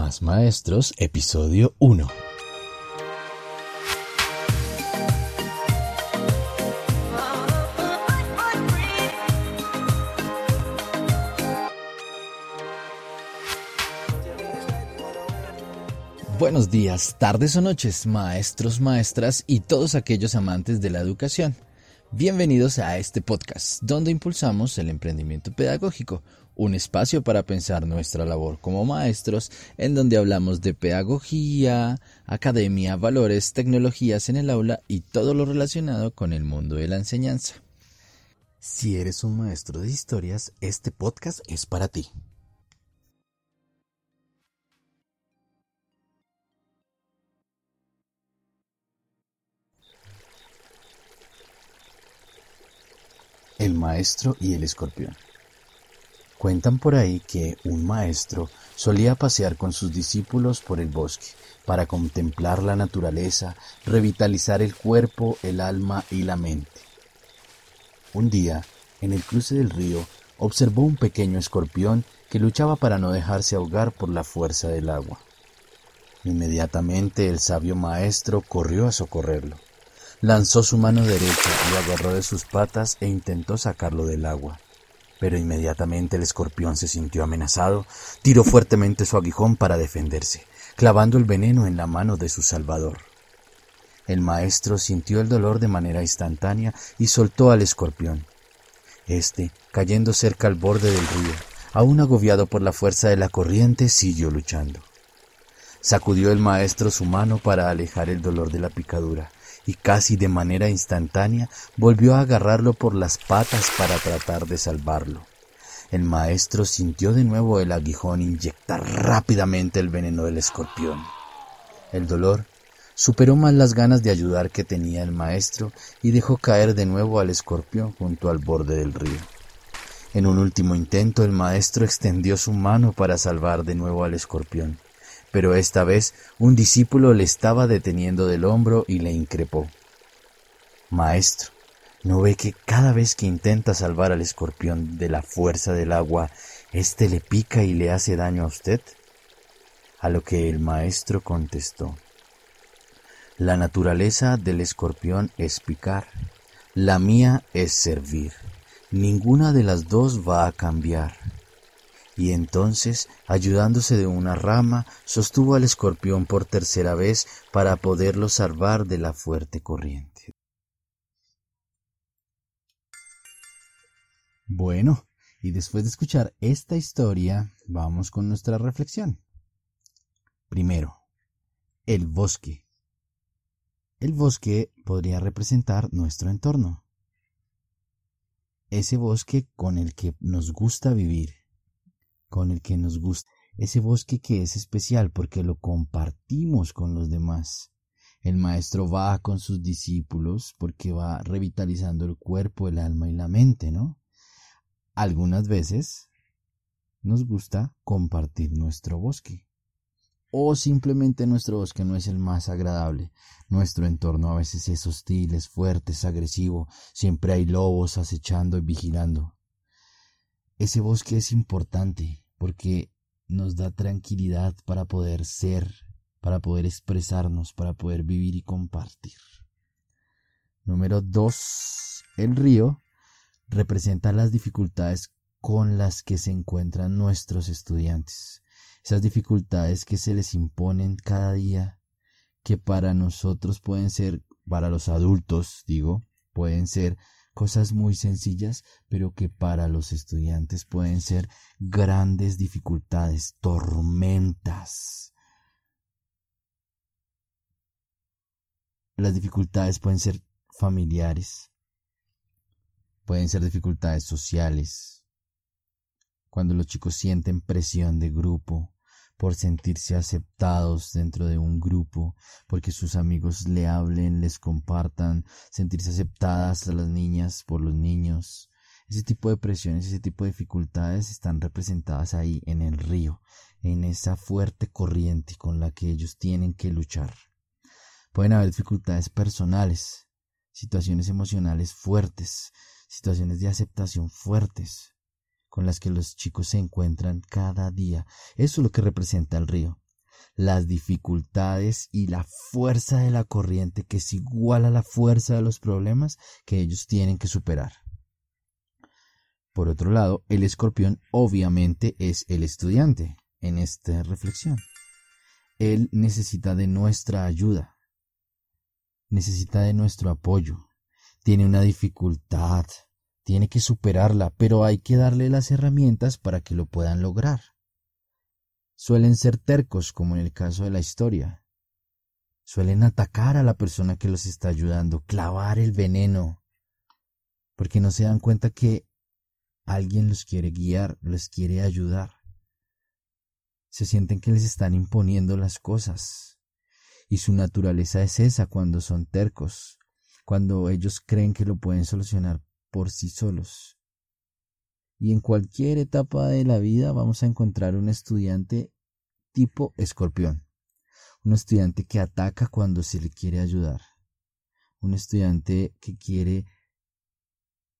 Más Maestros, episodio 1. Buenos días, tardes o noches, maestros, maestras y todos aquellos amantes de la educación. Bienvenidos a este podcast, donde impulsamos el emprendimiento pedagógico, un espacio para pensar nuestra labor como maestros, en donde hablamos de pedagogía, academia, valores, tecnologías en el aula y todo lo relacionado con el mundo de la enseñanza. Si eres un maestro de historias, este podcast es para ti. El maestro y el escorpión. Cuentan por ahí que un maestro solía pasear con sus discípulos por el bosque para contemplar la naturaleza, revitalizar el cuerpo, el alma y la mente. Un día, en el cruce del río, observó un pequeño escorpión que luchaba para no dejarse ahogar por la fuerza del agua. Inmediatamente el sabio maestro corrió a socorrerlo. Lanzó su mano derecha, lo agarró de sus patas e intentó sacarlo del agua. Pero inmediatamente el escorpión se sintió amenazado, tiró fuertemente su aguijón para defenderse, clavando el veneno en la mano de su salvador. El maestro sintió el dolor de manera instantánea y soltó al escorpión. Este, cayendo cerca al borde del río, aún agobiado por la fuerza de la corriente, siguió luchando. Sacudió el maestro su mano para alejar el dolor de la picadura, y casi de manera instantánea volvió a agarrarlo por las patas para tratar de salvarlo. El maestro sintió de nuevo el aguijón inyectar rápidamente el veneno del escorpión. El dolor superó más las ganas de ayudar que tenía el maestro y dejó caer de nuevo al escorpión junto al borde del río. En un último intento el maestro extendió su mano para salvar de nuevo al escorpión pero esta vez un discípulo le estaba deteniendo del hombro y le increpó. Maestro, ¿no ve que cada vez que intenta salvar al escorpión de la fuerza del agua, éste le pica y le hace daño a usted? A lo que el maestro contestó. La naturaleza del escorpión es picar, la mía es servir. Ninguna de las dos va a cambiar y entonces, ayudándose de una rama, sostuvo al escorpión por tercera vez para poderlo salvar de la fuerte corriente. Bueno, y después de escuchar esta historia, vamos con nuestra reflexión. Primero, el bosque. El bosque podría representar nuestro entorno. Ese bosque con el que nos gusta vivir, con el que nos gusta, ese bosque que es especial porque lo compartimos con los demás. El maestro va con sus discípulos porque va revitalizando el cuerpo, el alma y la mente, ¿no? Algunas veces nos gusta compartir nuestro bosque. O simplemente nuestro bosque no es el más agradable. Nuestro entorno a veces es hostil, es fuerte, es agresivo. Siempre hay lobos acechando y vigilando. Ese bosque es importante porque nos da tranquilidad para poder ser, para poder expresarnos, para poder vivir y compartir. Número dos, el río representa las dificultades con las que se encuentran nuestros estudiantes. Esas dificultades que se les imponen cada día, que para nosotros pueden ser, para los adultos, digo, pueden ser cosas muy sencillas, pero que para los estudiantes pueden ser grandes dificultades, tormentas. Las dificultades pueden ser familiares, pueden ser dificultades sociales, cuando los chicos sienten presión de grupo, por sentirse aceptados dentro de un grupo, porque sus amigos le hablen, les compartan, sentirse aceptadas a las niñas por los niños. Ese tipo de presiones, ese tipo de dificultades están representadas ahí en el río, en esa fuerte corriente con la que ellos tienen que luchar. Pueden haber dificultades personales, situaciones emocionales fuertes, situaciones de aceptación fuertes, con las que los chicos se encuentran cada día. Eso es lo que representa el río. las dificultades y la fuerza de la corriente que es igual a la fuerza de los problemas que ellos tienen que superar. Por otro lado, el escorpión obviamente es el estudiante en esta reflexión. Él necesita de nuestra ayuda, necesita de nuestro apoyo, tiene una dificultad, tiene que superarla, pero hay que darle las herramientas para que lo puedan lograr. Suelen ser tercos, como en el caso de la historia. Suelen atacar a la persona que los está ayudando, clavar el veneno, porque no se dan cuenta que alguien los quiere guiar, los quiere ayudar. Se sienten que les están imponiendo las cosas. Y su naturaleza es esa cuando son tercos, cuando ellos creen que lo pueden solucionar por sí solos. Y en cualquier etapa de la vida vamos a encontrar un estudiante tipo escorpión. Un estudiante que ataca cuando se le quiere ayudar. Un estudiante que quiere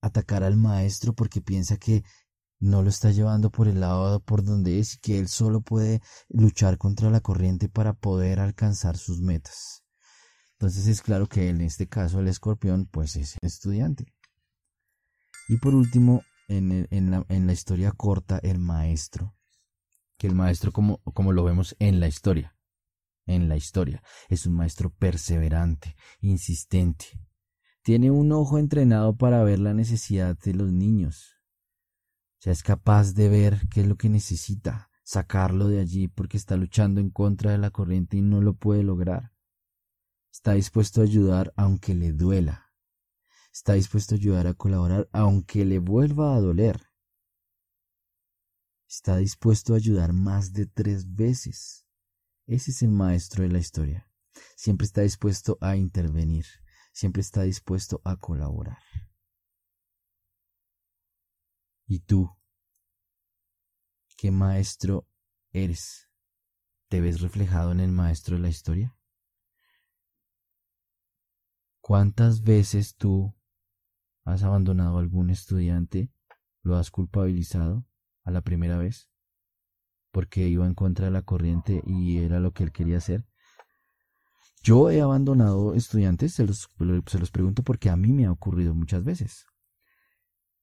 atacar al maestro porque piensa que no lo está llevando por el lado por donde es y que él solo puede luchar contra la corriente para poder alcanzar sus metas. Entonces es claro que en este caso el escorpión pues es estudiante. Y por último, en, la, historia corta, el maestro. Que el maestro como, como lo vemos en la historia. En la historia. Es un maestro perseverante, insistente, tiene un ojo entrenado para ver la necesidad de los niños. O sea, es capaz de ver qué es lo que necesita, sacarlo de allí porque está luchando en contra de la corriente y no lo puede lograr. Está dispuesto a ayudar aunque le duela. Está dispuesto a ayudar a colaborar aunque le vuelva a doler. Está dispuesto a ayudar más de tres veces. Ese es el maestro de la historia. Siempre está dispuesto a intervenir siempre está dispuesto a colaborar. ¿Y tú? ¿Qué maestro eres? ¿Te ves reflejado en el maestro de la historia? ¿Cuántas veces tú has abandonado a algún estudiante, lo has culpabilizado a la primera vez? porque iba en contra de la corriente y era lo que él quería hacer. Yo he abandonado estudiantes, se los, se los pregunto porque a mí me ha ocurrido muchas veces,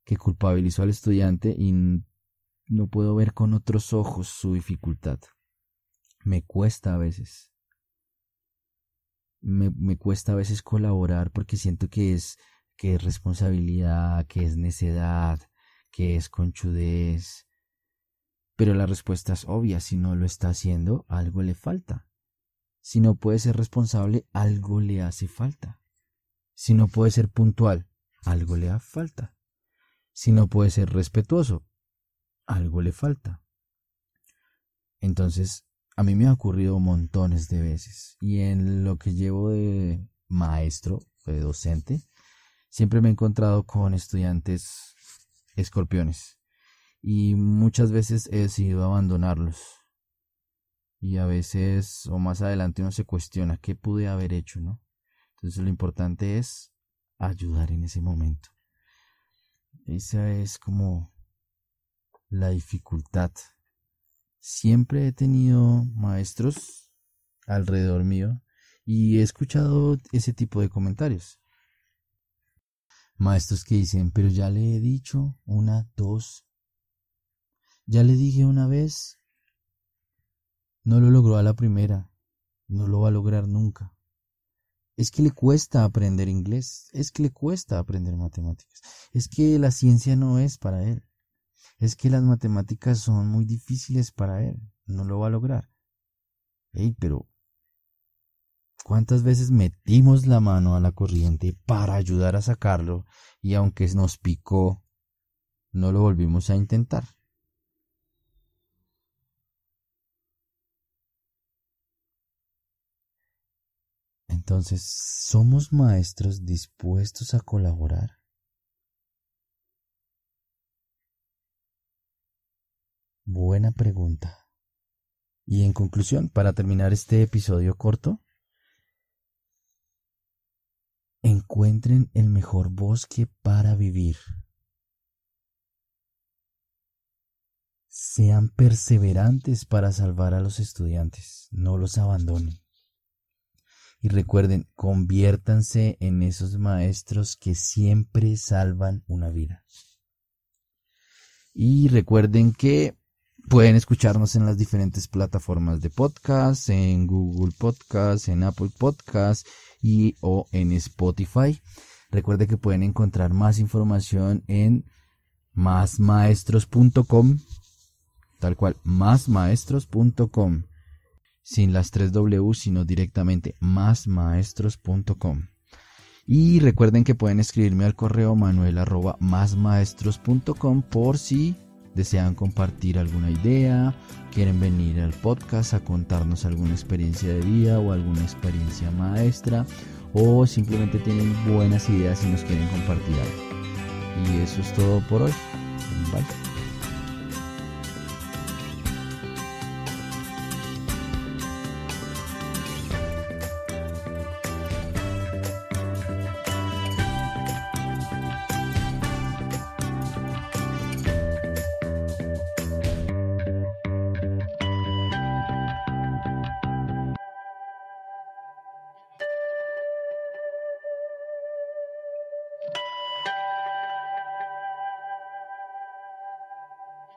que culpabilizo al estudiante y no puedo ver con otros ojos su dificultad. Me cuesta a veces. Me, me, cuesta a veces colaborar porque siento que es, que es responsabilidad, que es necedad, que es conchudez. Pero la respuesta es obvia, si no lo está haciendo, algo le falta. Si no puede ser responsable, algo le hace falta. Si no puede ser puntual, algo le hace falta. Si no puede ser respetuoso, algo le falta. Entonces, a mí me ha ocurrido montones de veces. Y en lo que llevo de maestro, de docente, siempre me he encontrado con estudiantes escorpiones. Y muchas veces he decidido abandonarlos y a veces o más adelante uno se cuestiona qué pude haber hecho, ¿no? Entonces lo importante es ayudar en ese momento. Esa es como la dificultad. Siempre he tenido maestros alrededor mío y he escuchado ese tipo de comentarios. Maestros que dicen, pero ya le he dicho una, dos, ya le dije una vez no lo logró a la primera, no lo va a lograr nunca. Es que le cuesta aprender inglés, es que le cuesta aprender matemáticas, es que la ciencia no es para él, es que las matemáticas son muy difíciles para él, no lo va a lograr. Ey, pero ¿cuántas veces metimos la mano a la corriente para ayudar a sacarlo y aunque nos picó, no lo volvimos a intentar? Entonces, ¿somos maestros dispuestos a colaborar? Buena pregunta. Y en conclusión, para terminar este episodio corto, encuentren el mejor bosque para vivir. sean perseverantes para salvar a los estudiantes, no los abandonen. Y recuerden, conviértanse en esos maestros que siempre salvan una vida. Y recuerden que pueden escucharnos en las diferentes plataformas de podcast, en Google Podcast, en Apple Podcast y o en Spotify. Recuerden que pueden encontrar más información en másmaestros.com, tal cual, másmaestros.com sin las tres W, sino directamente másmaestros.com. Y recuerden que pueden escribirme al correo manuel arroba másmaestros.com por si desean compartir alguna idea, quieren venir al podcast a contarnos alguna experiencia de vida o alguna experiencia maestra o simplemente tienen buenas ideas y nos quieren compartir algo. Y eso es todo por hoy. Bye.